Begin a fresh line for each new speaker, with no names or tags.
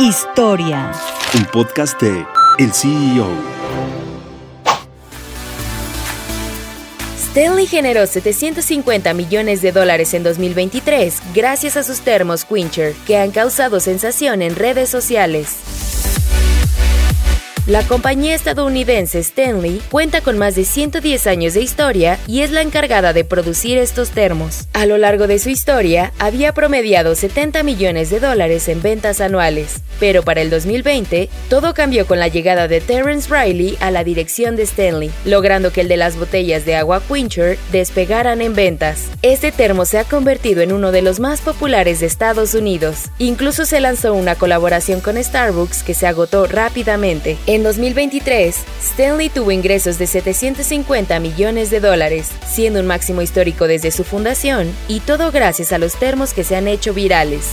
Historia.
Un podcast de El CEO.
Stanley generó 750 millones de dólares en 2023 gracias a sus termos Quincher, que han causado sensación en redes sociales. La compañía estadounidense Stanley cuenta con más de 110 años de historia y es la encargada de producir estos termos. A lo largo de su historia, había promediado 70 millones de dólares en ventas anuales, pero para el 2020, todo cambió con la llegada de Terence Riley a la dirección de Stanley, logrando que el de las botellas de agua Quincher despegaran en ventas. Este termo se ha convertido en uno de los más populares de Estados Unidos. Incluso se lanzó una colaboración con Starbucks que se agotó rápidamente. En 2023, Stanley tuvo ingresos de 750 millones de dólares, siendo un máximo histórico desde su fundación, y todo gracias a los termos que se han hecho virales.